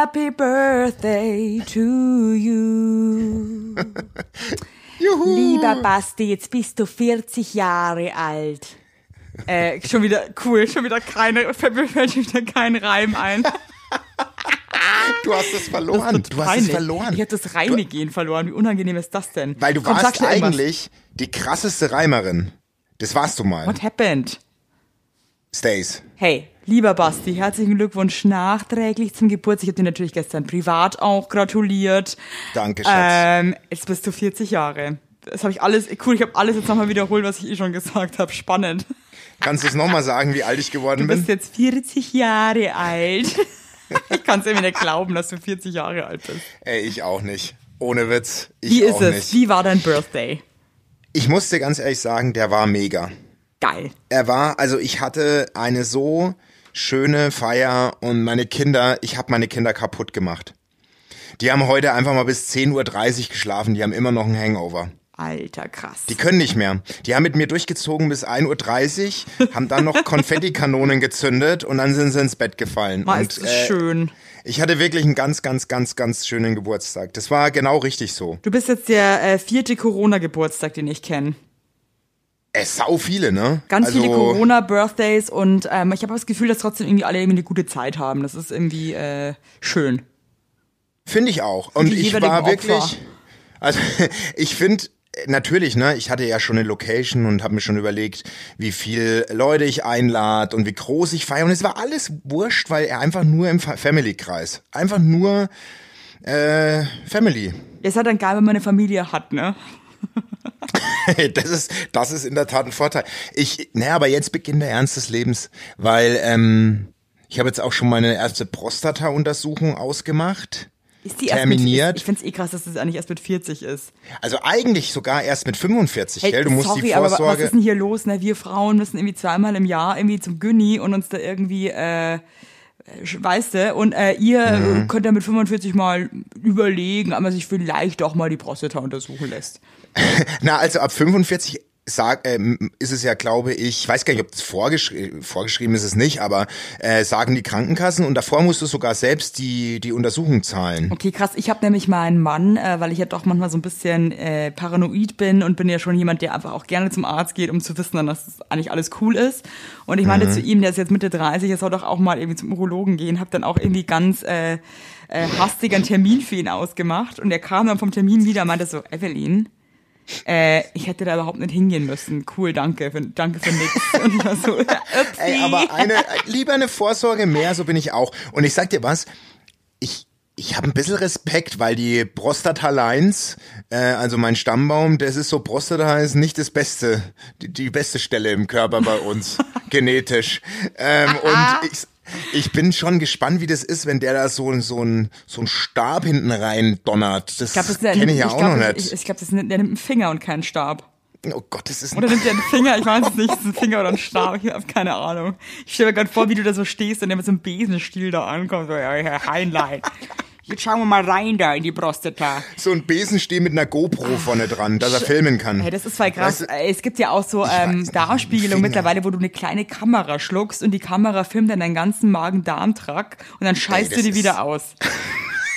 Happy Birthday to you. Juhu. Lieber Basti, jetzt bist du 40 Jahre alt. Äh, schon wieder cool, schon wieder keine, fällt mir schon wieder kein Reim ein. Du hast es verloren. Das du hast es verloren. Ich habe das reine Gehen verloren. Wie unangenehm ist das denn? Weil du Komm, warst mir irgendwas. eigentlich die krasseste Reimerin. Das warst du mal. What happened? Stace. Hey, lieber Basti, herzlichen Glückwunsch nachträglich zum Geburtstag. Ich habe dir natürlich gestern privat auch gratuliert. Danke, Schatz. Ähm, jetzt bist du 40 Jahre. Das habe ich alles, cool, ich habe alles jetzt nochmal wiederholt, was ich eh schon gesagt habe. Spannend. Kannst du es nochmal sagen, wie alt ich geworden Du bin? bist jetzt 40 Jahre alt. Ich kann es irgendwie nicht glauben, dass du 40 Jahre alt bist. Ey, ich auch nicht. Ohne Witz. Ich Wie ist es? nicht. Wie war dein Birthday? Ich muss dir ganz ehrlich sagen, der war mega. Geil. Er war, also ich hatte eine so schöne Feier und meine Kinder, ich habe meine Kinder kaputt gemacht. Die haben heute einfach mal bis 10.30 Uhr geschlafen, die haben immer noch einen Hangover. Alter, krass. Die können nicht mehr. Die haben mit mir durchgezogen bis 1.30 Uhr, haben dann noch Konfettikanonen gezündet und dann sind sie ins Bett gefallen. Mal und, ist es schön. Ich hatte wirklich einen ganz, ganz, ganz, ganz schönen Geburtstag. Das war genau richtig so. Du bist jetzt der äh, vierte Corona-Geburtstag, den ich kenne. Es sau viele, ne? Ganz also, viele Corona-Birthdays und ähm, ich habe das Gefühl, dass trotzdem irgendwie alle irgendwie eine gute Zeit haben. Das ist irgendwie äh, schön. Finde ich auch. Und ich war Opfer. wirklich, also ich finde natürlich, ne, ich hatte ja schon eine Location und habe mir schon überlegt, wie viel Leute ich einlade und wie groß ich feiere. Und es war alles wurscht, weil er einfach nur im Fa- Family-Kreis. Einfach nur äh, Family. Ist halt dann geil, wenn man eine Familie hat, ne? Das ist, das ist in der Tat ein Vorteil. Ich, naja, aber jetzt beginnt der Ernst des Lebens, weil ähm, ich habe jetzt auch schon meine erste Prostata-Untersuchung ausgemacht. Ist die erst Terminiert. Mit, ich find's eh krass, dass das eigentlich erst mit 40 ist. Also eigentlich sogar erst mit 45, Hey, gell? Du musst sorry, die aber wa- was Vorsorge. ist denn hier los? Ne? Wir Frauen müssen irgendwie zweimal im Jahr irgendwie zum Günni und uns da irgendwie, äh, weißt du, und äh, ihr Mhm. könnt ja mit 45 mal überlegen, ob man sich vielleicht auch mal die Prostata untersuchen lässt. Na, also ab 45 sag, ähm, ist es ja, glaube ich, ich weiß gar nicht, ob das vorgeschrieben, vorgeschrieben ist es nicht, aber äh, sagen die Krankenkassen und davor musst du sogar selbst die, die Untersuchung zahlen. Okay, krass. Ich habe nämlich meinen Mann, äh, weil ich ja doch manchmal so ein bisschen äh, paranoid bin und bin ja schon jemand, der einfach auch gerne zum Arzt geht, um zu wissen, dass das eigentlich alles cool ist. Und ich meinte Mhm. zu ihm, der ist jetzt Mitte 30, er soll doch auch mal irgendwie zum Urologen gehen, habe dann auch irgendwie ganz äh, äh, hastig einen Termin für ihn ausgemacht und er kam dann vom Termin wieder und meinte so, Evelyn, äh, ich hätte da überhaupt nicht hingehen müssen. Cool, danke, für, danke für war so. Ey, aber eine, lieber eine Vorsorge mehr, so bin ich auch. Und ich sag dir was, ich, ich habe ein bisschen Respekt, weil die Prostata-Lines, äh, also mein Stammbaum, das ist so, Prostata ist nicht das Beste, die, die beste Stelle im Körper bei uns, genetisch. Ähm, und ich, ich bin schon gespannt, wie das ist, wenn der da so, so, ein, so ein Stab hinten rein donnert. Das Ich glaube, das, kenne ich ja auch glaub, noch ich, nicht. ich, ich glaub, das nimmt, der nimmt einen Finger und keinen Stab. oh Gott, das ist ein Oder nimmt er einen Finger? Ich weiß es nicht. Ist es ein Finger oder ein Stab? Ich habe keine Ahnung. Ich stelle mir gerade vor, wie du da so stehst und der mit so einem Besenstiel da ankommt. So, ja, Heinlein. Jetzt schauen wir mal rein da in die Prostata. so ein Besenstiel mit einer GoPro vorne dran, dass er filmen kann. Hey, das ist voll krass. Weißt du- es gibt ja auch so ähm, Finger. mittlerweile, wo du eine kleine Kamera schluckst und die Kamera filmt dann deinen ganzen Magen-Darm-Trakt und dann scheißt Ey, du die wieder aus.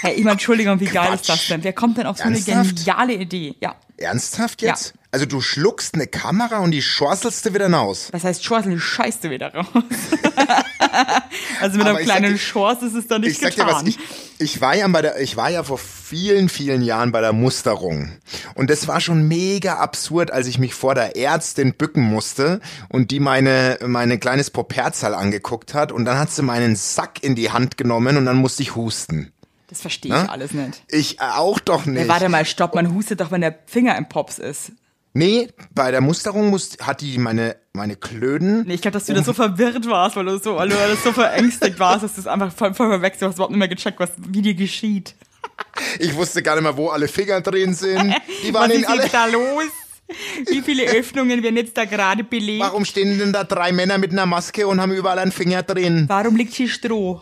Hey, ich meine, Entschuldigung, wie geil ist das Quatsch. denn? Wer kommt denn auf so eine Ernsthaft? geniale Idee? Ja. Ernsthaft Ja. Also du schluckst eine Kamera und die schorselst du wieder raus. Das heißt, Schorseln scheißt du wieder raus. also mit einem ich kleinen Schorz ist es dann nicht Ich sag getan. dir was, ich, ich war ja bei der, ich war ja vor vielen, vielen Jahren bei der Musterung. Und das war schon mega absurd, als ich mich vor der Ärztin bücken musste und die meine, meine kleines Poperzal angeguckt hat und dann hat sie meinen Sack in die Hand genommen und dann musste ich husten. das verstehe ich Ne? alles nicht. Ich auch doch nicht. Ja, warte mal, stopp, man hustet doch, wenn der Finger im Pops ist. Nee, bei der Musterung muss, hat die meine, meine Klöden. Nee, ich glaube, dass du da so verwirrt warst, weil du so, weil du so verängstigt warst, dass du es einfach voll, voll verwechselt hast, überhaupt nicht mehr gecheckt, was, wie dir geschieht. Ich wusste gar nicht mehr, wo alle Finger drin sind. Die waren was in ist alle. da los? Wie viele Öffnungen werden jetzt da gerade belegt? Warum stehen denn da drei Männer mit einer Maske und haben überall einen Finger drin? Warum liegt hier Stroh?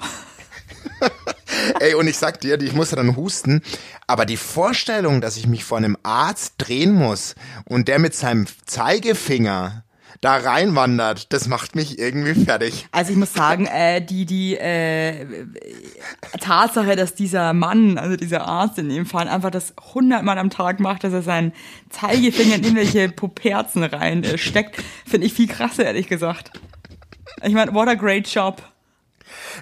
Ey, und ich sag dir, ich musste dann husten, aber die Vorstellung, dass ich mich vor einem Arzt drehen muss und der mit seinem Zeigefinger da reinwandert, das macht mich irgendwie fertig. Also ich muss sagen, äh, die, die äh, Tatsache, dass dieser Mann, also dieser Arzt in dem Fall, einfach das hundertmal am Tag macht, dass er seinen Zeigefinger in irgendwelche Puperzen rein äh, steckt, finde ich viel krasser, ehrlich gesagt. Ich meine, what a great job.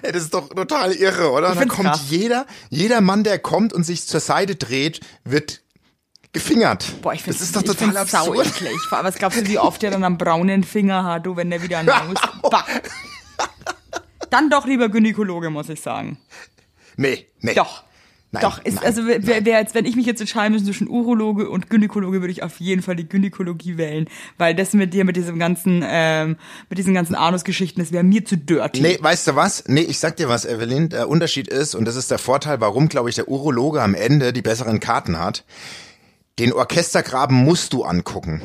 Ey, das ist doch total irre, oder? Da kommt krass. jeder, jeder Mann, der kommt und sich zur Seite dreht, wird gefingert. Boah, ich finde das ist doch total absurd. Eklig. Vor allem, was glaubst du, wie oft der dann am braunen Finger hat, du, wenn der wieder einen muss. Dann doch lieber Gynäkologe, muss ich sagen. Nee, nee. Doch. Nein, Doch, ist, nein, also wer, wer jetzt, wenn ich mich jetzt entscheiden müsste zwischen Urologe und Gynäkologe, würde ich auf jeden Fall die Gynäkologie wählen, weil das mit dir mit diesem ganzen, ähm, mit diesen ganzen Anusgeschichten, das wäre mir zu dirty. Nee, weißt du was? Nee, ich sag dir was, Evelyn. Der Unterschied ist und das ist der Vorteil, warum, glaube ich, der Urologe am Ende die besseren Karten hat. Den Orchestergraben musst du angucken,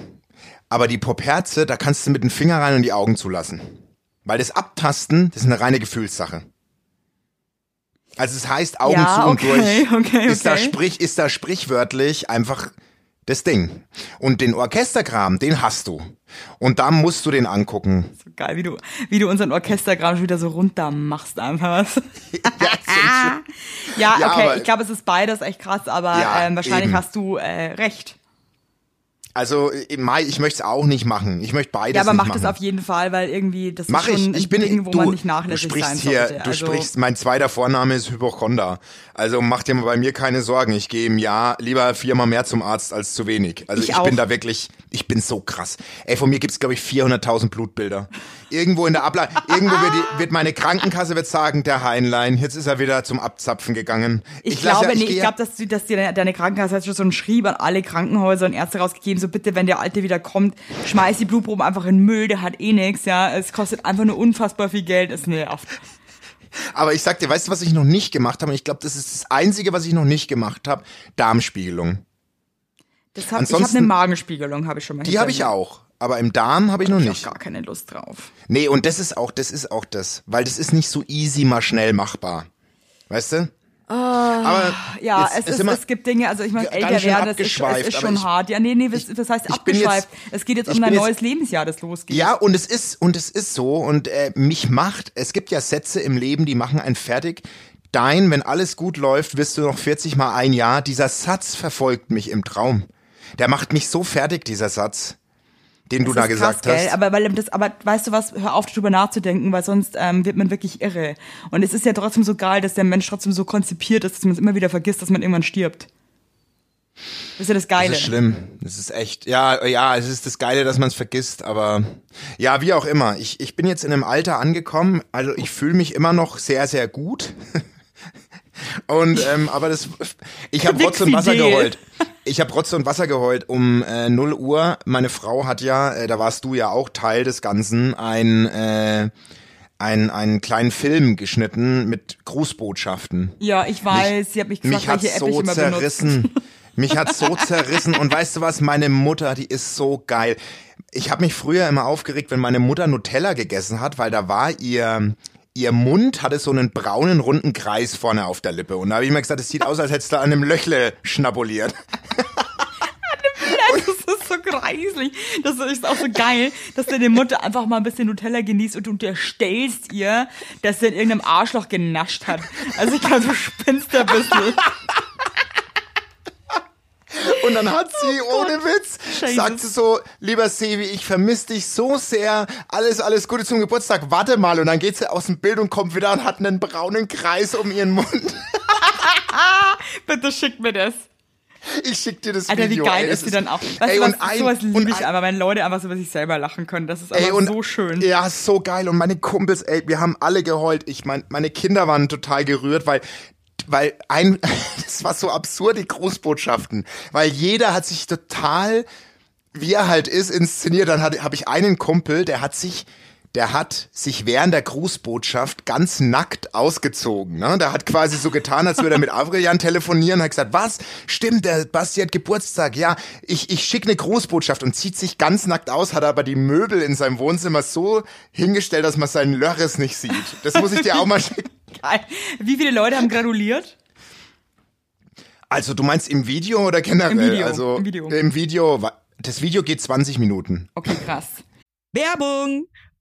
aber die Poperze, da kannst du mit den Finger rein und die Augen zulassen, weil das Abtasten, das ist eine reine Gefühlssache. Also es heißt Augen ja, zu und okay, durch. Okay, okay. Ist da sprich, ist da sprichwörtlich einfach das Ding. Und den Orchestergraben, den hast du. Und da musst du den angucken. So geil, wie du, wie du unseren Orchestergraben schon wieder so runter machst einfach was. ja, ja, okay, ich glaube, es ist beides echt krass, aber ja, ähm, wahrscheinlich eben. hast du äh, recht. Also im Mai, ich möchte es auch nicht machen. Ich möchte beides. Ja, aber mach das auf jeden Fall, weil irgendwie das mach ist schon ich. Ich bin, Ding, wo du, man nicht nachlässig du sein hier, sollte. Du also, sprichst, mein zweiter Vorname ist Hypochonder. Also mach dir mal bei mir keine Sorgen. Ich gehe im Jahr lieber viermal mehr zum Arzt als zu wenig. Also ich, ich bin da wirklich, ich bin so krass. Ey, von mir gibt's glaube ich 400.000 Blutbilder. Irgendwo in der Ablage, irgendwo wird, die, wird, meine Krankenkasse wird sagen, der Heinlein, jetzt ist er wieder zum Abzapfen gegangen. Ich, ich glaube, ja, ich, nee, ich glaube, dass, du, dass dir deine Krankenkasse hat schon so einen Schrieb an alle Krankenhäuser und Ärzte rausgegeben, so bitte, wenn der Alte wieder kommt, schmeiß die Blutproben einfach in den Müll, der hat eh nix, ja. Es kostet einfach nur unfassbar viel Geld, ist nervt. Aber ich sag dir, weißt du, was ich noch nicht gemacht habe? Und ich glaube, das ist das Einzige, was ich noch nicht gemacht habe. Darmspiegelung. Das hab, ich habe eine Magenspiegelung, habe ich schon mal. Die habe ich auch. Aber im Darm habe ich noch nicht. Ich habe gar keine Lust drauf. Nee, und das ist auch, das ist auch das. Weil das ist nicht so easy mal schnell machbar. Weißt du? Oh, aber ja, es, ist, es gibt Dinge, also ich meine, älter werden, das ist, es ist schon ich, hart. Ja, nee, nee, das, das heißt abgeschweift. Jetzt, es geht jetzt um ein neues jetzt, Lebensjahr, das losgeht. Ja, und es ist, und es ist so, und äh, mich macht, es gibt ja Sätze im Leben, die machen einen fertig. Dein, wenn alles gut läuft, wirst du noch 40 mal ein Jahr. Dieser Satz verfolgt mich im Traum. Der macht mich so fertig, dieser Satz den das du da gesagt krass, hast. Gell? Aber weil das, aber weißt du was, hör auf darüber nachzudenken, weil sonst ähm, wird man wirklich irre. Und es ist ja trotzdem so geil, dass der Mensch trotzdem so konzipiert ist, dass man es immer wieder vergisst, dass man irgendwann stirbt. Das ist ja das Geile. Das ist schlimm. Das ist echt, ja, ja, es ist das Geile, dass man es vergisst, aber ja, wie auch immer. Ich, ich bin jetzt in einem Alter angekommen, also ich fühle mich immer noch sehr, sehr gut. Und ähm, aber das, ich habe trotzdem Wasser geheult. Ich habe trotzdem Wasser geheult um äh, 0 Uhr. Meine Frau hat ja, äh, da warst du ja auch Teil des Ganzen, ein äh, ein, einen kleinen Film geschnitten mit Grußbotschaften. Ja, ich weiß. Mich, sie hat mich gefragt, mich hat welche so ich immer zerrissen. Benutzt. Mich hat so zerrissen. Und weißt du was? Meine Mutter, die ist so geil. Ich habe mich früher immer aufgeregt, wenn meine Mutter Nutella gegessen hat, weil da war ihr ihr Mund hatte so einen braunen, runden Kreis vorne auf der Lippe. Und da habe ich mir gesagt, es sieht aus, als hättest du an einem Löchle schnabuliert. das ist so kreislich. Das ist auch so geil, dass deine Mutter einfach mal ein bisschen Nutella genießt und du unterstellst ihr, dass sie in irgendeinem Arschloch genascht hat. Also ich glaube, du spinnst da ein bisschen. Und dann hat sie, oh ohne Witz, Scheiße. sagt sie so, lieber Sevi, ich vermisse dich so sehr, alles, alles Gute zum Geburtstag, warte mal. Und dann geht sie aus dem Bild und kommt wieder und hat einen braunen Kreis um ihren Mund. Bitte schick mir das. Ich schick dir das Alter, Video. Alter, wie geil ey, ist sie dann auch. Weißt ey, du, was, ein, sowas liebe ich aber, wenn Leute einfach so über sich selber lachen können. Das ist ey, einfach und, so schön. Ja, so geil. Und meine Kumpels, ey, wir haben alle geheult. Ich mein, meine Kinder waren total gerührt, weil weil ein, das war so absurd, die Grußbotschaften, weil jeder hat sich total, wie er halt ist, inszeniert. Dann habe ich einen Kumpel, der hat sich, der hat sich während der Grußbotschaft ganz nackt ausgezogen. Ne? Der hat quasi so getan, als würde er mit Avrilian telefonieren, hat gesagt, was? Stimmt, der Basti hat Geburtstag. Ja, ich, ich schicke eine Grußbotschaft und zieht sich ganz nackt aus, hat aber die Möbel in seinem Wohnzimmer so hingestellt, dass man seinen Lörres nicht sieht. Das muss ich dir auch mal schicken. Geil. Wie viele Leute haben gratuliert? Also du meinst im Video oder generell? Im Video. Also im Video. Im Video. Das Video geht 20 Minuten. Okay, krass. Werbung!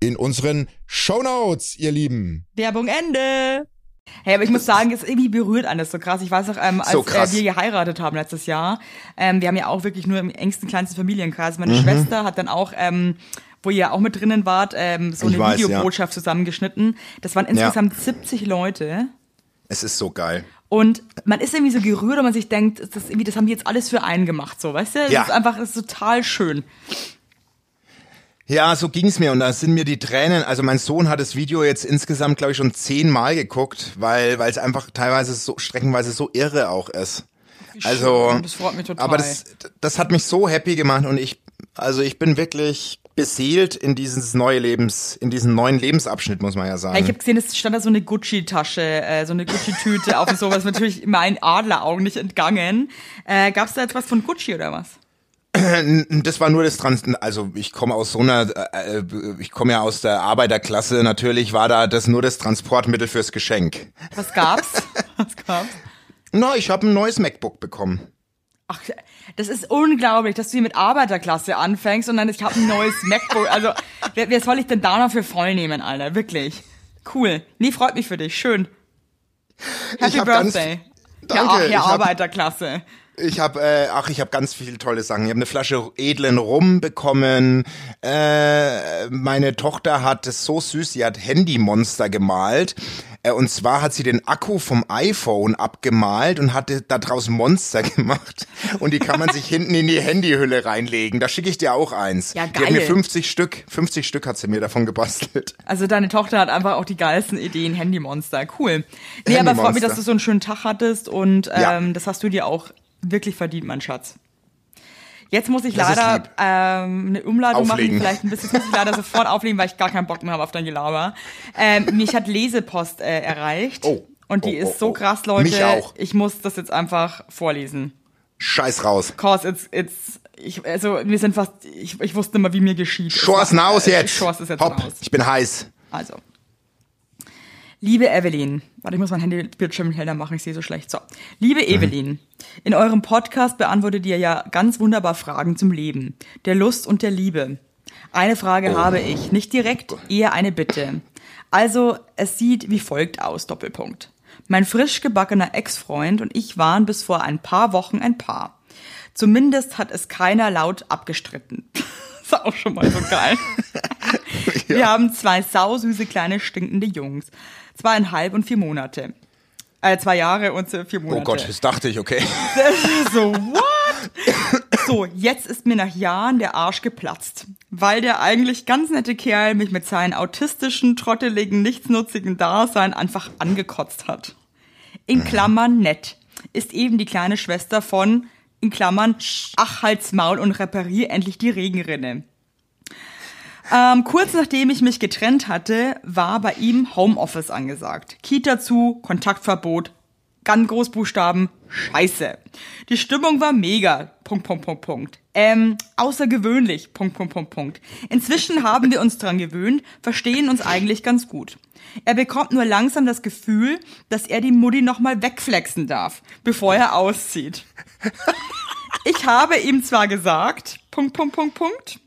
in unseren Shownotes, ihr Lieben. Werbung Ende. Hey, aber ich muss sagen, es ist irgendwie berührt alles so krass. Ich weiß auch, ähm, als so äh, wir geheiratet haben letztes Jahr, ähm, wir haben ja auch wirklich nur im engsten, kleinsten Familienkreis. Meine mhm. Schwester hat dann auch, ähm, wo ihr ja auch mit drinnen wart, ähm, so ich eine weiß, Videobotschaft ja. zusammengeschnitten. Das waren insgesamt ja. 70 Leute. Es ist so geil. Und man ist irgendwie so gerührt und man sich denkt, das, irgendwie, das haben die jetzt alles für einen gemacht, so, weißt du? Das ja. ist einfach, das ist total schön. Ja, so ging's mir und da sind mir die Tränen. Also mein Sohn hat das Video jetzt insgesamt, glaube ich, schon zehnmal geguckt, weil weil es einfach teilweise so streckenweise so irre auch ist. Also, das freut mich total. aber das, das hat mich so happy gemacht und ich, also ich bin wirklich beseelt in dieses neue Lebens, in diesen neuen Lebensabschnitt, muss man ja sagen. Ich habe gesehen, es stand da so eine Gucci-Tasche, äh, so eine Gucci-Tüte auf und sowas, natürlich meinen Adleraugen nicht entgangen. Äh, Gab es da etwas von Gucci oder was? Das war nur das Trans, also ich komme aus so einer, äh, ich komme ja aus der Arbeiterklasse, natürlich war da das nur das Transportmittel fürs Geschenk. Was gab's? Was gab's? Na, ich habe ein neues MacBook bekommen. Ach, das ist unglaublich, dass du hier mit Arbeiterklasse anfängst und dann ich habe ein neues MacBook. Also, wer, wer soll ich denn da noch für voll nehmen, Alter? Wirklich. Cool. Nee, freut mich für dich. Schön. Happy Birthday. Ganz, danke. Ja, Herr Arbeiterklasse. Ich habe, äh, ach, ich habe ganz viele tolle Sachen. Ich habe eine Flasche edlen Rum bekommen. Äh, meine Tochter hat es so süß, sie hat Handymonster gemalt. Äh, und zwar hat sie den Akku vom iPhone abgemalt und hatte da draußen Monster gemacht. Und die kann man sich hinten in die Handyhülle reinlegen. Da schicke ich dir auch eins. Ja, geil. Die hat mir 50 Stück, 50 Stück hat sie mir davon gebastelt. Also deine Tochter hat einfach auch die geilsten Ideen, Handymonster. Cool. Nee, Handy aber freut mich, dass du so einen schönen Tag hattest und ähm, ja. das hast du dir auch wirklich verdient, mein Schatz. Jetzt muss ich das leider ähm, eine Umladung auflegen. machen, vielleicht ein bisschen, muss ich leider sofort auflegen, weil ich gar keinen Bock mehr habe auf dein Gelaber. Ähm, mich hat Lesepost äh, erreicht. Oh. Und die oh, ist so oh, oh. krass, Leute. Mich auch. Ich muss das jetzt einfach vorlesen. Scheiß raus. Cause it's, it's, ich, also wir sind fast, ich, ich wusste immer, wie mir geschieht. Schors raus äh, jetzt. Schors ist jetzt Hopp, raus. Ich bin heiß. Also. Liebe Evelyn, warte, ich muss mein Handybildschirm heller machen, ich sehe so schlecht. So. Liebe mhm. Evelyn, in eurem Podcast beantwortet ihr ja ganz wunderbar Fragen zum Leben, der Lust und der Liebe. Eine Frage oh. habe ich, nicht direkt, eher eine Bitte. Also, es sieht wie folgt aus, Doppelpunkt. Mein frisch gebackener Ex-Freund und ich waren bis vor ein paar Wochen ein Paar. Zumindest hat es keiner laut abgestritten. ist auch schon mal so geil. ja. Wir haben zwei sausüße kleine stinkende Jungs zweieinhalb und vier Monate. Äh, zwei Jahre und vier Monate. Oh Gott, das dachte ich, okay. so, what? So, jetzt ist mir nach Jahren der Arsch geplatzt, weil der eigentlich ganz nette Kerl mich mit seinen autistischen, trotteligen, nichtsnutzigen Dasein einfach angekotzt hat. In Klammern nett ist eben die kleine Schwester von, in Klammern, ach halt's Maul und reparier endlich die Regenrinne. Ähm, kurz nachdem ich mich getrennt hatte, war bei ihm Homeoffice angesagt. Kita zu, Kontaktverbot, ganz Großbuchstaben, scheiße. Die Stimmung war mega, Punkt, Punkt, Punkt, Punkt. Ähm, außergewöhnlich, Punkt, Punkt, Punkt, Punkt. Inzwischen haben wir uns dran gewöhnt, verstehen uns eigentlich ganz gut. Er bekommt nur langsam das Gefühl, dass er die Mutti nochmal wegflexen darf, bevor er auszieht. Ich habe ihm zwar gesagt, Punkt, Punkt, Punkt, Punkt.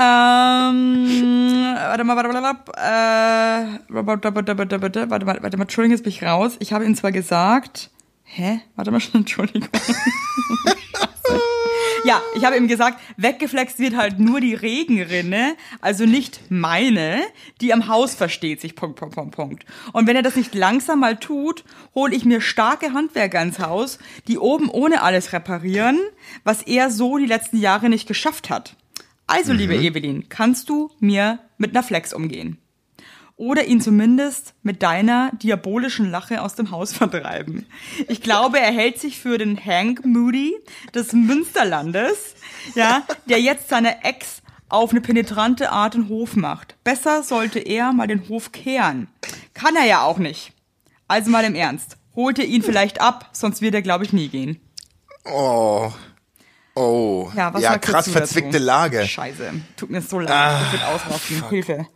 Ähm, warte mal, warte mal, äh, warte mal, warte mal, warte mal, Entschuldigung, jetzt bin ich raus. Ich habe ihm zwar gesagt, hä? Warte mal schon, Entschuldigung. Ja, ich habe ihm gesagt, weggeflext wird halt nur die Regenrinne, also nicht meine, die am Haus versteht sich, Punkt, Punkt, Punkt, Punkt. Und wenn er das nicht langsam mal tut, hole ich mir starke Handwerker ins Haus, die oben ohne alles reparieren, was er so die letzten Jahre nicht geschafft hat. Also, mhm. liebe Evelyn, kannst du mir mit einer Flex umgehen? oder ihn zumindest mit deiner diabolischen Lache aus dem Haus vertreiben. Ich glaube, er hält sich für den Hank Moody des Münsterlandes, ja, der jetzt seine Ex auf eine penetrante Art den Hof macht. Besser sollte er mal den Hof kehren. Kann er ja auch nicht. Also mal im Ernst. Holt er ihn vielleicht ab, sonst wird er, glaube ich, nie gehen. Oh. Oh. Ja, was ja krass verzwickte dazu? Lage. Scheiße. Tut mir so leid. Ah, ich will ausrasten. Hilfe.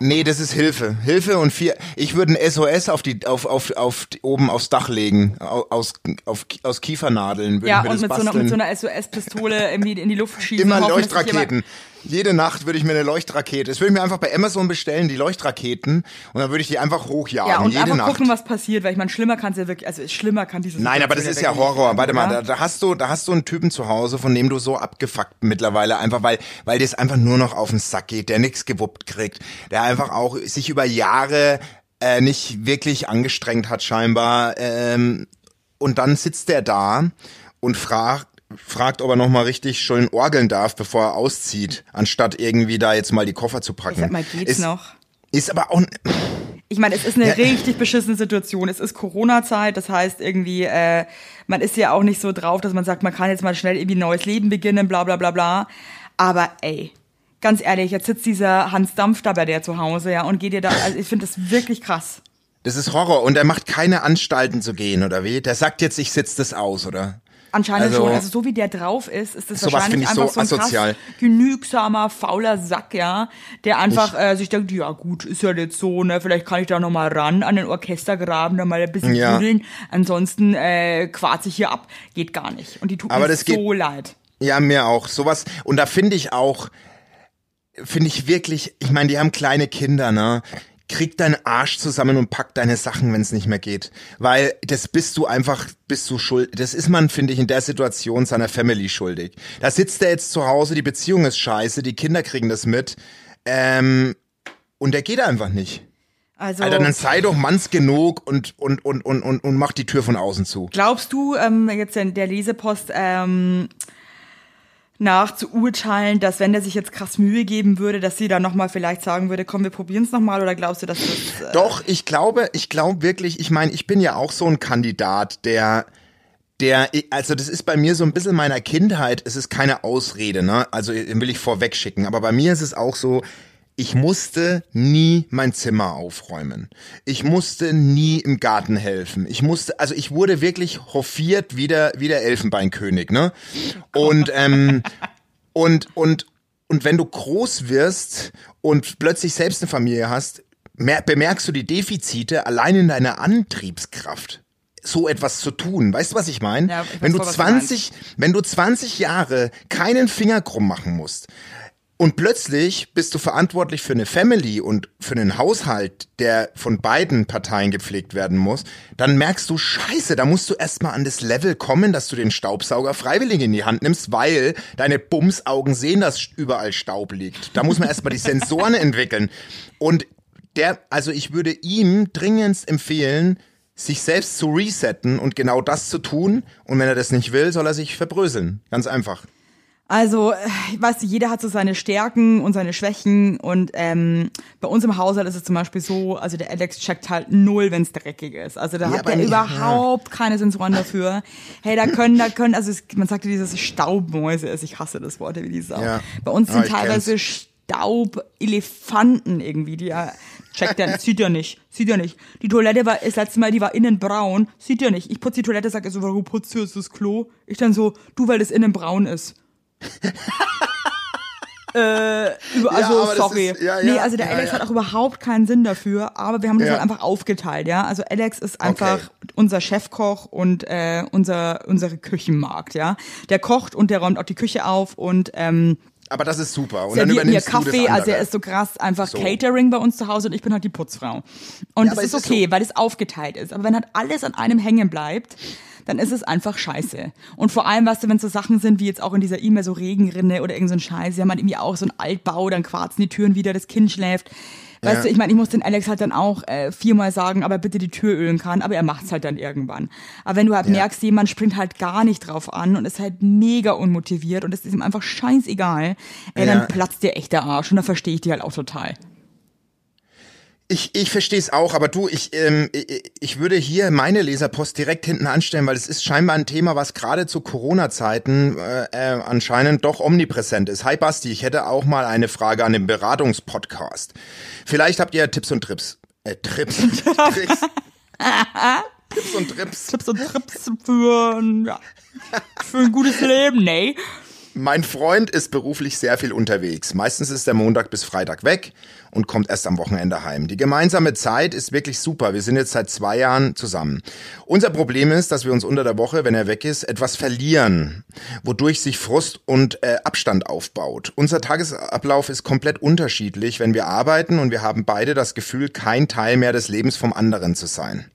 Nee, das ist Hilfe. Hilfe und vier. Ich würde ein SOS auf die, auf, auf, auf die, oben aufs Dach legen. Aus, auf, aus Kiefernadeln. Ja, und mit so, einer, mit so einer SOS-Pistole irgendwie in die Luft schießen. Immer Leuchtraketen jede Nacht würde ich mir eine Leuchtrakete, das würde ich mir einfach bei Amazon bestellen, die Leuchtraketen, und dann würde ich die einfach hochjagen. Ja, und jede einfach Nacht. gucken, was passiert, weil ich meine, schlimmer kann es ja wirklich, also schlimmer kann dieses. Nein, aber das ist ja Horror. Warte mal, da, da, hast du, da hast du einen Typen zu Hause, von dem du so abgefuckt mittlerweile einfach, weil, weil das einfach nur noch auf den Sack geht, der nichts gewuppt kriegt, der einfach auch sich über Jahre äh, nicht wirklich angestrengt hat scheinbar, ähm, und dann sitzt der da und fragt, fragt, ob er noch mal richtig schön orgeln darf, bevor er auszieht, anstatt irgendwie da jetzt mal die Koffer zu packen. Ich sag mal, geht's ist, noch? Ist aber auch. Ich meine, es ist eine ja. richtig beschissene Situation. Es ist Corona-Zeit, das heißt irgendwie, äh, man ist ja auch nicht so drauf, dass man sagt, man kann jetzt mal schnell irgendwie ein neues Leben beginnen, bla bla bla bla. Aber ey, ganz ehrlich, jetzt sitzt dieser Hans Dampf da bei der zu Hause, ja, und geht dir da, also ich finde das wirklich krass. Das ist Horror und er macht keine Anstalten zu gehen, oder wie? Der sagt jetzt, ich sitze das aus, oder? Anscheinend also, schon. Also so wie der drauf ist, ist das wahrscheinlich einfach so, so ein krass genügsamer, fauler Sack, ja, der einfach äh, sich denkt, ja gut, ist ja jetzt so, ne, vielleicht kann ich da noch mal ran an den Orchestergraben, da mal ein bisschen ja. Ansonsten äh, quarz ich hier ab. Geht gar nicht. Und die tut Aber mir so leid. Ja, mir auch. Sowas. Und da finde ich auch, finde ich wirklich, ich meine, die haben kleine Kinder, ne? Krieg deinen Arsch zusammen und pack deine Sachen, wenn es nicht mehr geht. Weil das bist du einfach, bist du schuld. Das ist man, finde ich, in der Situation seiner Family schuldig. Da sitzt er jetzt zu Hause, die Beziehung ist scheiße, die Kinder kriegen das mit. Ähm, und der geht einfach nicht. Also, Alter, dann sei doch manns genug und, und, und, und, und, und mach die Tür von außen zu. Glaubst du, ähm, jetzt in der Lesepost, ähm, nach zu urteilen, dass wenn der sich jetzt krass Mühe geben würde, dass sie dann nochmal vielleicht sagen würde, komm, wir probieren es nochmal oder glaubst du, dass das... Äh Doch, ich glaube, ich glaube wirklich, ich meine, ich bin ja auch so ein Kandidat, der der, also das ist bei mir so ein bisschen meiner Kindheit, es ist keine Ausrede, ne? Also will ich vorweg schicken, aber bei mir ist es auch so, ich musste nie mein Zimmer aufräumen. Ich musste nie im Garten helfen. Ich musste, also ich wurde wirklich hofiert wie der, wie der Elfenbeinkönig, ne? Und, ähm, und, und, und wenn du groß wirst und plötzlich selbst eine Familie hast, bemerkst du die Defizite allein in deiner Antriebskraft so etwas zu tun. Weißt du, was ich meine? Ja, wenn du 20, wenn du 20 Jahre keinen Finger krumm machen musst, und plötzlich bist du verantwortlich für eine Family und für einen Haushalt, der von beiden Parteien gepflegt werden muss. Dann merkst du, scheiße, da musst du erstmal an das Level kommen, dass du den Staubsauger freiwillig in die Hand nimmst, weil deine Bumsaugen sehen, dass überall Staub liegt. Da muss man erstmal die Sensoren entwickeln. Und der, also ich würde ihm dringend empfehlen, sich selbst zu resetten und genau das zu tun. Und wenn er das nicht will, soll er sich verbröseln. Ganz einfach. Also, ich weiß, jeder hat so seine Stärken und seine Schwächen und ähm, bei uns im Haushalt ist es zum Beispiel so, also der Alex checkt halt null, wenn es dreckig ist. Also da ja, hat er überhaupt ja. keine Sensoren dafür. Hey, da können, da können, also es, man sagt ja dieses Staubmäuse, also ich hasse das Wort wie die Sau. Ja. Bei uns sind oh, teilweise Staubelefanten irgendwie, die ja Checkt er, sieht er nicht, sieht er nicht. Die Toilette war, das letzte Mal, die war innen braun, sieht er nicht. Ich putze die Toilette, sag er so, warum putzt du jetzt das Klo? Ich dann so, du, weil das innen braun ist. Äh, über, also das sorry. ist- ja, nee, ja, also der ja, Alex ja. hat auch überhaupt keinen Sinn dafür, aber wir haben das Ja. halt einfach aufgeteilt, ja. Also Alex ist einfach unser Chefkoch und äh, unser unsere Küchenmarkt, ja. Der kocht und der räumt auch die Küche auf und ähm, Aber das ist super. Und dann mir übernimmst das Kaffee, also er ist so krass einfach So. Catering bei uns zu Hause und ich bin halt die Putzfrau. Und Ja, das ist okay, so. weil es aufgeteilt ist. Aber wenn halt alles an einem hängen bleibt, dann ist es einfach scheiße. Und vor allem, weißt du, wenn so Sachen sind wie jetzt auch in dieser E-Mail so Regenrinne oder irgend so ein Scheiß, haben halt irgendwie auch so einen Altbau, dann quarzen die Türen wieder, das Kind schläft. Weißt Ja. du, ich meine, ich muss den Alex halt dann auch äh, viermal sagen, aber bitte die Tür ölen kann, aber er macht's halt dann irgendwann. Aber wenn du halt Ja. merkst, jemand springt halt gar nicht drauf an und ist halt mega unmotiviert und es ist ihm einfach scheißegal, ey, Ja. dann platzt dir echt der Arsch und dann verstehe ich die halt auch total. Ich, ich verstehe es auch, aber du, ich, ähm, ich, ich würde hier meine Leserpost direkt hinten anstellen, weil es ist scheinbar ein Thema, was gerade zu Corona-Zeiten äh, äh, anscheinend doch omnipräsent ist. Hi Basti, ich hätte auch mal eine Frage an den Beratungspodcast. Vielleicht habt ihr Tipps und Trips. Äh, Trips. Tricks. Tipps und Trips. Tipps und Trips für ein, ja, für ein gutes Leben, ne? Mein Freund ist beruflich sehr viel unterwegs. Meistens ist er Montag bis Freitag weg und kommt erst am Wochenende heim. Die gemeinsame Zeit ist wirklich super. Wir sind jetzt seit zwei Jahren zusammen. Unser Problem ist, dass wir uns unter der Woche, wenn er weg ist, etwas verlieren, wodurch sich Frust und äh, Abstand aufbaut. Unser Tagesablauf ist komplett unterschiedlich, wenn wir arbeiten und wir haben beide das Gefühl, kein Teil mehr des Lebens vom anderen zu sein.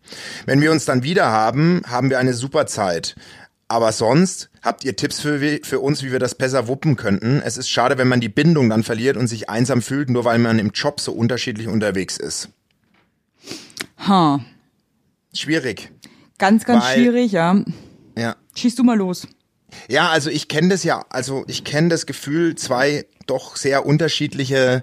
Wenn wir uns dann wieder haben, haben wir eine super Zeit. Aber sonst habt ihr Tipps für, für uns, wie wir das besser wuppen könnten? Es ist schade, wenn man die Bindung dann verliert und sich einsam fühlt, nur weil man im Job so unterschiedlich unterwegs ist. Ha. Schwierig. Ganz, ganz Weil- schwierig, ja. Ja. Schieß du mal los. Ja, also ich kenne das ja, also ich kenne das Gefühl, zwei doch sehr unterschiedliche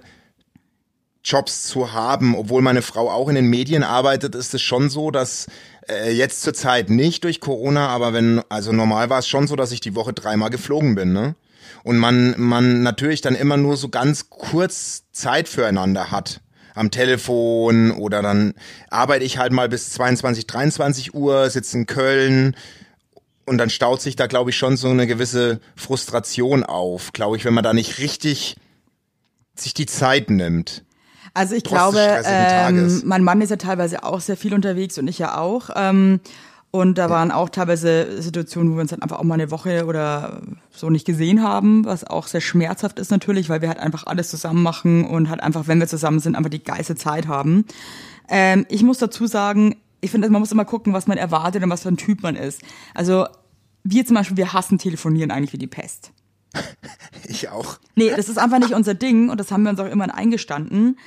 Jobs zu haben, obwohl meine Frau auch in den Medien arbeitet, ist es schon so, dass äh, jetzt zur Zeit nicht durch Corona, aber wenn, also normal war es schon so, dass ich die Woche dreimal geflogen bin, ne? Und man, man natürlich dann immer nur so ganz kurz Zeit füreinander hat. Am Telefon oder dann arbeite ich halt mal bis 22, 23 Uhr, sitze in Köln, und dann staut sich da, glaube ich, schon so eine gewisse Frustration auf, glaube ich, wenn man da nicht richtig sich die Zeit nimmt. Also ich glaube, ähm, mein Mann ist ja teilweise auch sehr viel unterwegs und ich ja auch. Ähm, und da waren auch teilweise Situationen, wo wir uns dann einfach auch mal eine Woche oder so nicht gesehen haben, was auch sehr schmerzhaft ist natürlich, weil wir halt einfach alles zusammen machen und halt einfach, wenn wir zusammen sind, einfach die geilste Zeit haben. Ähm, ich muss dazu sagen, ich finde, man muss immer gucken, was man erwartet und was für ein Typ man ist. Also wir zum Beispiel, wir hassen telefonieren eigentlich wie die Pest. Ich auch. Nee, das ist einfach nicht unser Ding und das haben wir uns auch immer eingestanden.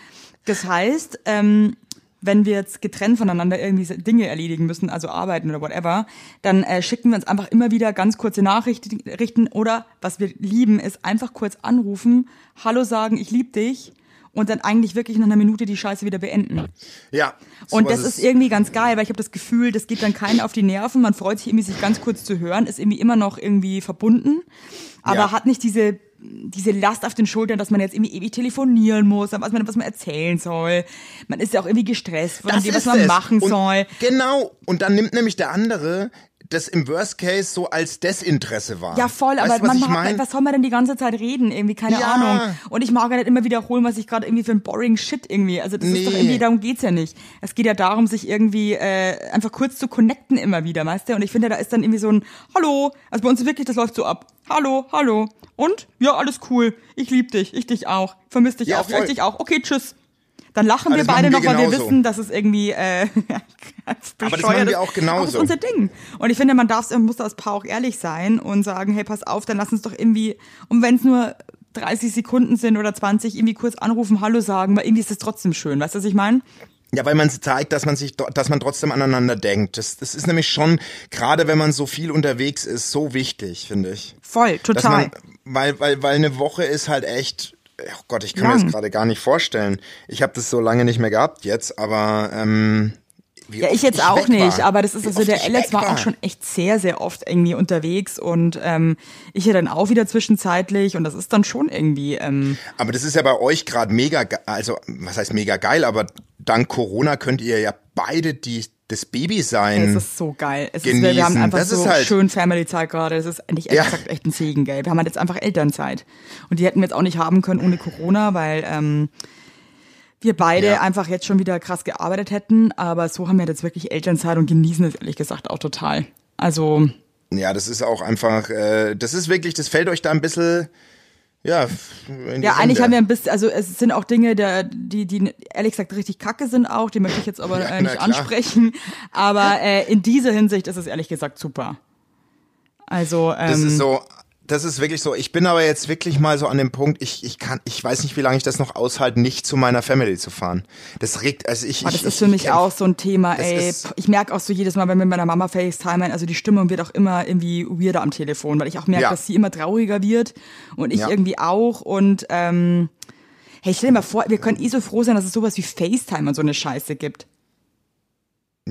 Das heißt, ähm, wenn wir jetzt getrennt voneinander irgendwie Dinge erledigen müssen, also arbeiten oder whatever, dann äh, schicken wir uns einfach immer wieder ganz kurze Nachrichten richten oder was wir lieben, ist einfach kurz anrufen, Hallo sagen, ich lieb dich und dann eigentlich wirklich nach einer Minute die Scheiße wieder beenden. Ja. Und das ist irgendwie ganz geil, weil ich habe das Gefühl, das geht dann keinen auf die Nerven. Man freut sich irgendwie, sich ganz kurz zu hören, ist irgendwie immer noch irgendwie verbunden, aber Ja. hat nicht diese diese Last auf den Schultern, dass man jetzt irgendwie ewig telefonieren muss, weiß man, was man erzählen soll. Man ist ja auch irgendwie gestresst von das dem, was ist man es. machen und, soll. Genau. Und dann nimmt nämlich der andere das im Worst Case so als Desinteresse wahr. Ja, voll, weißt aber was man mein? was soll man denn die ganze Zeit reden? Irgendwie, keine Ja. Ahnung. Und ich mag ja nicht immer wiederholen, was ich gerade irgendwie für ein boring Shit irgendwie. Also das ist doch Nee. irgendwie, darum geht's ja nicht. Es geht ja darum, sich irgendwie äh, einfach kurz zu connecten immer wieder, weißt du? Und ich finde, da ist dann irgendwie so ein Hallo. Also bei uns wirklich, das läuft so ab. Hallo, hallo. Und? Ja, alles cool. Ich lieb dich. Ich dich auch. Vermiss dich Ja, auch. Voll. ich dich auch. Okay, tschüss. Dann lachen wir beide machen noch, wir weil wir genauso. wissen, dass es irgendwie äh, ganz Aber das machen wir ist. auch genauso. Das ist unser Ding. Und ich finde, man darf, man muss als Paar auch ehrlich sein und sagen, hey, pass auf, dann lass uns doch irgendwie, und wenn es nur 30 Sekunden sind oder 20, irgendwie kurz anrufen, Hallo sagen, weil irgendwie ist es trotzdem schön. Weißt du, was ich meine? Ja, weil man zeigt, dass man sich, dass man trotzdem aneinander denkt. Das, das ist nämlich schon, gerade wenn man so viel unterwegs ist, so wichtig, finde ich. Voll, total. man, weil, weil, weil eine Woche ist halt echt, oh Gott, ich kann mir Lang. das gerade gar nicht vorstellen. Ich habe das so lange nicht mehr gehabt jetzt, aber ähm, Ja, ich jetzt auch weg nicht, war. aber das ist Wie also der ich Alex weg war auch schon echt sehr, sehr oft irgendwie unterwegs und ähm, ich ja dann auch wieder zwischenzeitlich und das ist dann schon irgendwie, ähm, Aber das ist ja bei euch gerade mega, also was heißt mega geil, aber dank Corona könnt ihr ja beide die das Baby sein. Es ist so geil. Es ist, wir haben einfach das so halt schön Family-Zeit gerade. Das ist eigentlich Ja. exakt echt ein Segen, gell. Wir haben halt jetzt einfach Elternzeit. Und die hätten wir jetzt auch nicht haben können ohne Corona, weil ähm, wir beide Ja. einfach jetzt schon wieder krass gearbeitet hätten. Aber so haben wir jetzt wirklich Elternzeit und genießen es ehrlich gesagt auch total. Also, Ja, das ist auch einfach, äh, das ist wirklich, das fällt euch da ein bisschen, ja, ja, eigentlich haben wir ein bisschen, also es sind auch Dinge, der, die, die ehrlich gesagt richtig kacke sind auch, die möchte ich jetzt aber Ja, äh, nicht ansprechen. Aber äh, in dieser Hinsicht ist es ehrlich gesagt super. Also, ähm, Das ist so, das ist wirklich so. Ich bin aber jetzt wirklich mal so an dem Punkt, ich, ich kann, ich weiß nicht, wie lange ich das noch aushalte, nicht zu meiner Family zu fahren. Das regt, also ich, Aber ich, das ist ich, für mich ich, auch so ein Thema, ey. ist- Ich merke auch so jedes Mal, wenn wir mit meiner Mama FaceTime, also die Stimmung wird auch immer irgendwie weirder am Telefon, weil ich auch merke, Ja. dass sie immer trauriger wird und ich Ja. irgendwie auch und ähm, hey, stell dir mal vor, wir können eh so froh sein, dass es sowas wie FaceTime und so eine Scheiße gibt.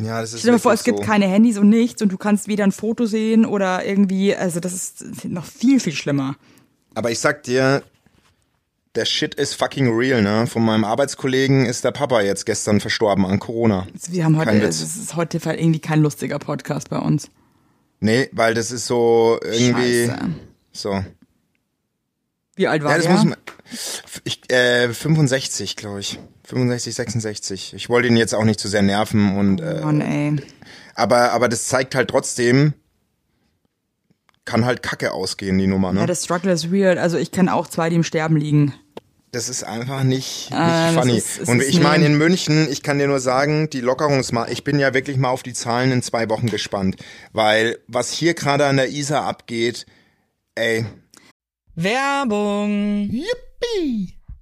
Ja, das ist Stell dir mal vor, es wirklich gibt so. keine Handys und nichts und du kannst weder ein Foto sehen oder irgendwie, also das ist noch viel, viel schlimmer. Aber ich sag dir, der Shit ist fucking real, ne? Von meinem Arbeitskollegen ist der Papa jetzt gestern verstorben an Corona. Wir haben heute, es ist heute irgendwie kein lustiger Podcast bei uns. Nee, weil das ist so irgendwie Scheiße. so. Wie alt war Ja, das der? muss man. Ich, äh, 65, glaube ich. 65, 66. Ich wollte ihn jetzt auch nicht zu sehr nerven und äh, Mann, ey. aber aber das zeigt halt trotzdem kann halt Kacke ausgehen die Nummer, ne? Ja, das Struggle ist real. Also ich kenne auch zwei, die im Sterben liegen. das ist einfach nicht, nicht Äh, funny. ist- und ich meine in München, ich kann dir nur sagen, die Lockerungsma ich bin ja wirklich mal auf die Zahlen in zwei Wochen gespannt, weil was hier gerade an der Isar abgeht, ey, Werbung. Yippie!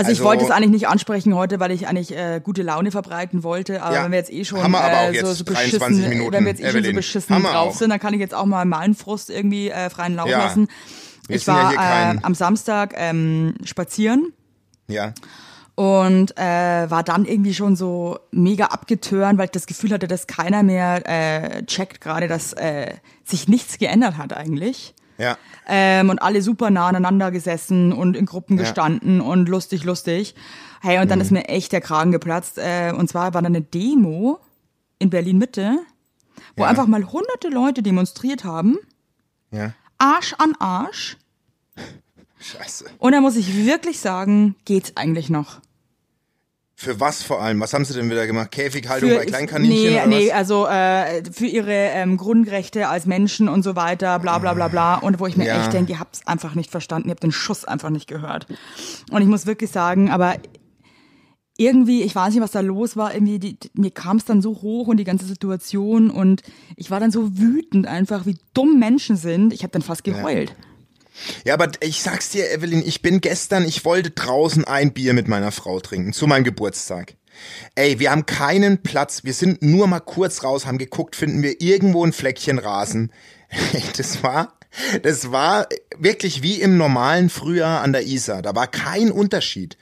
Also, ich Also- wollte es eigentlich nicht ansprechen heute, weil ich eigentlich äh, gute Laune verbreiten wollte. Aber Ja. wenn wir jetzt eh schon, Haben wir aber auch äh, so, jetzt so 23 beschissen, Minuten, wenn wir jetzt eh schon so beschissen drauf auch. sind, dann kann ich jetzt auch mal meinen Frust irgendwie äh, freien Lauf Ja. lassen. Wir ich ja war kein- äh, am Samstag ähm, spazieren ja. und äh, war dann irgendwie schon so mega abgetörnt, weil ich das Gefühl hatte, dass keiner mehr äh, checkt gerade, dass äh, sich nichts geändert hat eigentlich. Ja. Ähm, und alle super nah aneinander gesessen und in Gruppen Ja. gestanden und lustig, lustig. Hey, und dann Mhm. ist mir echt der Kragen geplatzt. Äh, und zwar war da eine Demo in Berlin Mitte, wo Ja. einfach mal hunderte Leute demonstriert haben, Ja. Arsch an Arsch. Scheiße. Und da muss ich wirklich sagen, geht's eigentlich noch. Für was vor allem? Was haben sie denn wieder gemacht? Käfighaltung bei Kleinkaninchen nee, oder nee, was? also äh, für ihre ähm, Grundrechte als Menschen und so weiter, bla bla bla bla. Und wo ich mir Ja. echt denke, ihr habt's einfach nicht verstanden, ihr habt den Schuss einfach nicht gehört. Und ich muss wirklich sagen, aber irgendwie, ich weiß nicht, was da los war, irgendwie, die, mir kam es dann so hoch und die ganze Situation und ich war dann so wütend einfach, wie dumm Menschen sind. Ich habe dann fast geheult. Ja, aber ich sag's dir, Evelyn, ich bin gestern, ich wollte draußen ein Bier mit meiner Frau trinken, zu meinem Geburtstag. Ey, wir haben keinen Platz, wir sind nur mal kurz raus, haben geguckt, finden wir irgendwo ein Fleckchen Rasen. Das war, das war wirklich wie im normalen Frühjahr an der Isar. Da war kein Unterschied.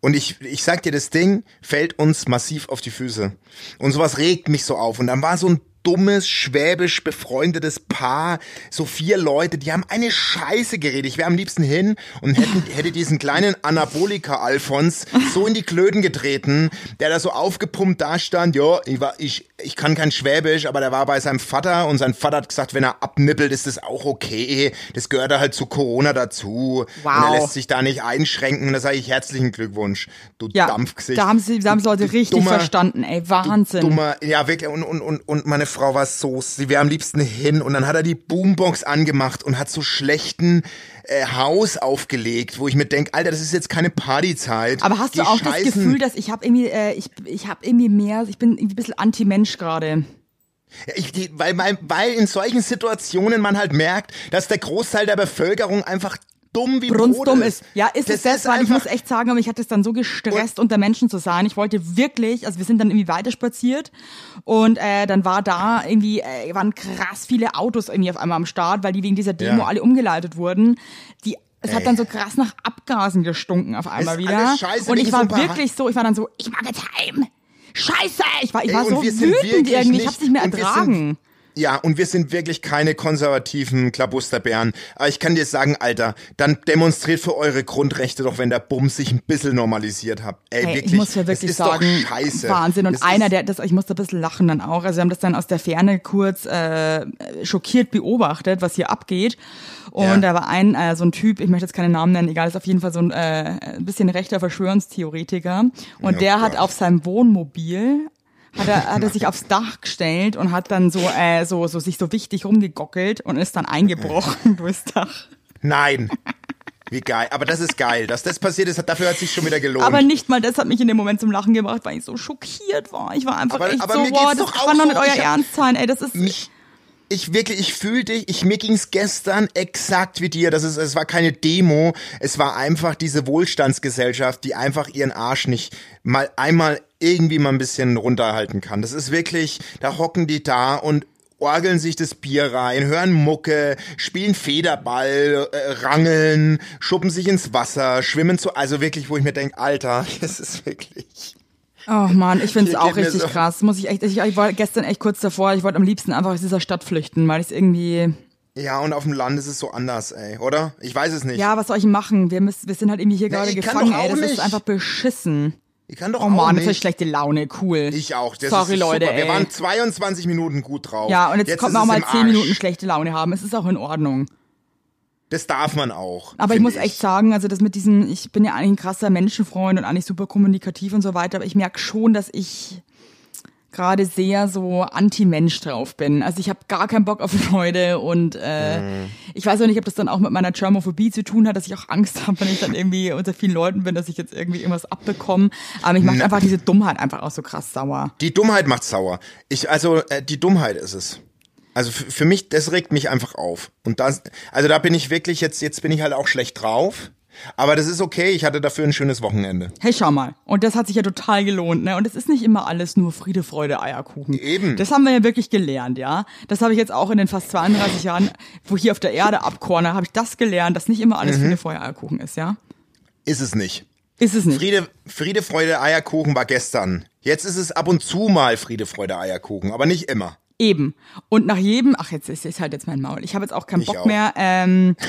Und ich, ich sag dir, das Ding fällt uns massiv auf die Füße. Und sowas regt mich so auf. Und dann war so ein dummes, schwäbisch befreundetes Paar, so vier Leute, die haben eine Scheiße geredet. Ich wäre am liebsten hin und hätten, hätte diesen kleinen Anabolika-Alfons so in die Klöten getreten, der da so aufgepumpt da stand, ja, ich war, ich, ich kann kein Schwäbisch, aber der war bei seinem Vater und sein Vater hat gesagt, wenn er abnippelt, ist das auch okay. Das gehört da halt zu Corona dazu. Wow. Und er lässt sich da nicht einschränken. Da sage ich herzlichen Glückwunsch, du Ja, Dampfgesicht. da haben sie, da haben sie Leute Du richtig dummer- verstanden, ey, Wahnsinn. Dummer, ja wirklich und, und, und, und meine Frau war so, sie wäre am liebsten hin und dann hat er die Boombox angemacht und hat so schlechten äh, Haus aufgelegt, wo ich mir denk, Alter, das ist jetzt keine Partyzeit. Aber hast du Geh auch das scheißen. Gefühl, dass ich habe irgendwie, äh, ich, ich habe irgendwie mehr, ich bin irgendwie ein bisschen Anti-Mensch gerade. Ja, Ich, die, weil, weil, weil in solchen Situationen man halt merkt, dass der Großteil der Bevölkerung einfach dumm wie Brot Brunstdumm ist. Ja, ist das es das, weil ich muss echt sagen, aber ich hatte es dann so gestresst, unter Menschen zu sein. Ich wollte wirklich, also wir sind dann irgendwie weiterspaziert und äh, dann war da irgendwie, äh, waren krass viele Autos irgendwie auf einmal am Start, weil die wegen dieser Demo Ja. alle umgeleitet wurden. Die es hat Ey. dann so krass nach Abgasen gestunken auf einmal ist wieder. scheiße, und ich war paar wirklich so, ich war dann so, ich mag jetzt heim. Scheiße! Ich war, ich Ey, war so wütend irgendwie, ich hab's nicht mehr ertragen. Ja, und wir sind wirklich keine konservativen Klabusterbären. Aber ich kann dir sagen, Alter, dann demonstriert für eure Grundrechte doch, wenn der Bums sich ein bisschen normalisiert hat. Ey, Hey, wirklich. ich muss ja wirklich ist sagen, doch scheiße. Wahnsinn. Und Das einer, der das, ich musste ein bisschen lachen dann auch. Also wir haben das dann aus der Ferne kurz äh, schockiert beobachtet, was hier abgeht. Und Ja. da war ein äh, so ein Typ, ich möchte jetzt keinen Namen nennen, egal, ist auf jeden Fall so ein, äh, bisschen rechter Verschwörungstheoretiker. Und Oh der hat Gott. auf seinem Wohnmobil hat er, hat er sich aufs Dach gestellt und hat dann so, äh, so, so sich so wichtig rumgegockelt und ist dann eingebrochen durchs Dach. Nein. Wie geil. Aber das ist geil. Dass das passiert ist, dafür hat sich schon wieder gelohnt. Aber nicht mal das hat mich in dem Moment zum Lachen gebracht, weil ich so schockiert war. Ich war einfach Aber- echt aber so, mir geht's das kann doch so. nicht euer Ernst sein, ey, das ist... mich, ich wirklich, ich fühl dich, ich, mir ging's gestern exakt wie dir. Das ist, es war keine Demo, es war einfach diese Wohlstandsgesellschaft, die einfach ihren Arsch nicht mal einmal irgendwie mal ein bisschen runterhalten kann. Das ist wirklich, da hocken die da und orgeln sich das Bier rein, hören Mucke, spielen Federball, äh, rangeln, schuppen sich ins Wasser, schwimmen zu, also wirklich, wo ich mir denk, Alter, das ist wirklich. Oh Mann, ich find's Hier auch richtig so. krass. Muss ich echt, ich, ich war gestern echt kurz davor, ich wollte am liebsten einfach aus dieser Stadt flüchten, weil ich irgendwie... Ja, und auf dem Land ist es so anders, ey, oder? Ich weiß es nicht. Ja, was soll ich machen? Wir, müssen, wir sind halt irgendwie hier Na, gerade gefangen, ey. Das ist nicht. einfach beschissen. Ich kann doch Oh auch Mann, nicht. das ist schlechte Laune, cool. Ich auch. Das Sorry, ist Leute, super. Wir ey. waren 22 Minuten gut drauf. ja, und jetzt, kommt ist man auch mal im 10 Arsch. Minuten schlechte Laune haben. Es ist auch in Ordnung. Das darf man auch. Aber ich muss echt sagen, also das mit diesen, ich bin ja eigentlich ein krasser Menschenfreund und eigentlich super kommunikativ und so weiter, aber ich merke schon, dass ich gerade sehr so anti-Mensch drauf bin. Also ich habe gar keinen Bock auf Leute und äh, Mhm. ich weiß auch nicht, ob das dann auch mit meiner Germophobie zu tun hat, dass ich auch Angst habe, wenn ich dann irgendwie unter vielen Leuten bin, dass ich jetzt irgendwie irgendwas abbekomme. Aber mich macht einfach diese Dummheit einfach auch so krass sauer. Die Dummheit macht sauer. Ich, also, äh, die Dummheit ist es. Also für, für mich, das regt mich einfach auf. Und das, also da bin ich wirklich jetzt, jetzt bin ich halt auch schlecht drauf. Aber das ist okay, ich hatte dafür ein schönes Wochenende. Hey, schau mal. Und das hat sich ja total gelohnt, ne? Und es ist nicht immer alles nur Friede, Freude, Eierkuchen. Eben. Das haben wir ja wirklich gelernt, ja? Das habe ich jetzt auch in den fast 32 Jahren, wo ich hier auf der Erde abkorne, habe ich das gelernt, dass nicht immer Mhm. alles Friede, Freude, Eierkuchen ist, ja? Ist es nicht. Ist es nicht. Friede, Friede, Freude, Eierkuchen war gestern. Jetzt ist es ab und zu mal Friede, Freude, Eierkuchen, aber nicht immer. Eben. Und nach jedem, ach, jetzt ist, ist halt jetzt mein Maul. Ich habe jetzt auch keinen Ich Bock auch. mehr. Ähm,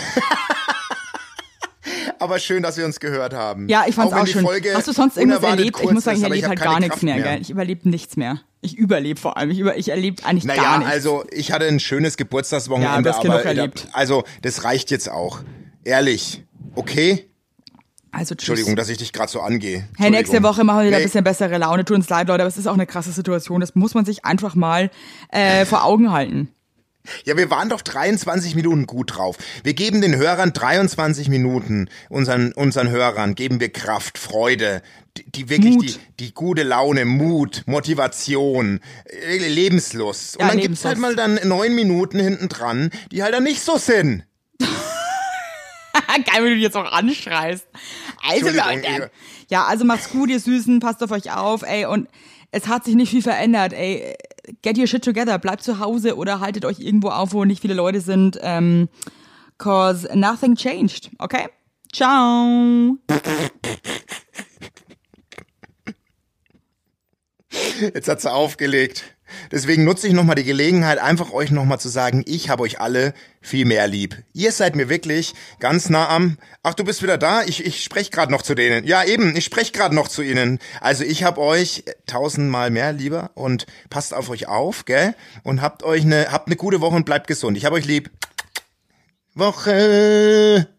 Aber schön, dass wir uns gehört haben. ja, ich fand's auch die schön. Folge Hast du sonst irgendwas erlebt? Ich muss sagen, ich erlebe halt gar nichts mehr, gell? Ich überlebe nichts mehr. Ich überlebe vor allem. Ich, über, ich erlebe eigentlich gar Naja, nichts. also ich hatte ein schönes Geburtstagswochenende, Ja, genug aber erlebt. also das reicht jetzt auch. Ehrlich, okay? also tschüss. Entschuldigung, dass ich dich gerade so angehe. Hey, nächste. Woche machen wir wieder ein Nee, bisschen bessere Laune. Tut uns leid, Leute, aber es ist auch eine krasse Situation. Das muss man sich einfach mal äh, vor Augen halten. Ja, wir waren doch 23 Minuten gut drauf. Wir geben den Hörern 23 Minuten, unseren, unseren Hörern geben wir Kraft, Freude, die, die wirklich Mut. die, die gute Laune, Mut, Motivation, äh, Lebenslust. Und Ja, dann gibt's halt mal Lebenslust. dann neun Minuten hinten dran, die halt dann nicht so sind. Geil, wie du dich jetzt auch anschreist. Also Leute. Ja, also macht's gut, ihr Süßen, passt auf euch auf, ey, und es hat sich nicht viel verändert, ey. Get your shit together, bleibt zu Hause oder haltet euch irgendwo auf, wo nicht viele Leute sind, ähm, cause nothing changed, okay? Ciao. Jetzt hat sie aufgelegt. Deswegen nutze ich nochmal die Gelegenheit, einfach euch nochmal zu sagen, ich habe euch alle viel mehr lieb. Ihr seid mir wirklich ganz nah am. Ach, du bist wieder da? Ich, ich spreche gerade noch zu denen. Ja, eben, ich spreche gerade noch zu ihnen. Also ich habe euch tausendmal mehr lieber und passt auf euch auf, gell? Und habt euch eine, habt eine gute Woche und bleibt gesund. Ich habe euch lieb. Woche.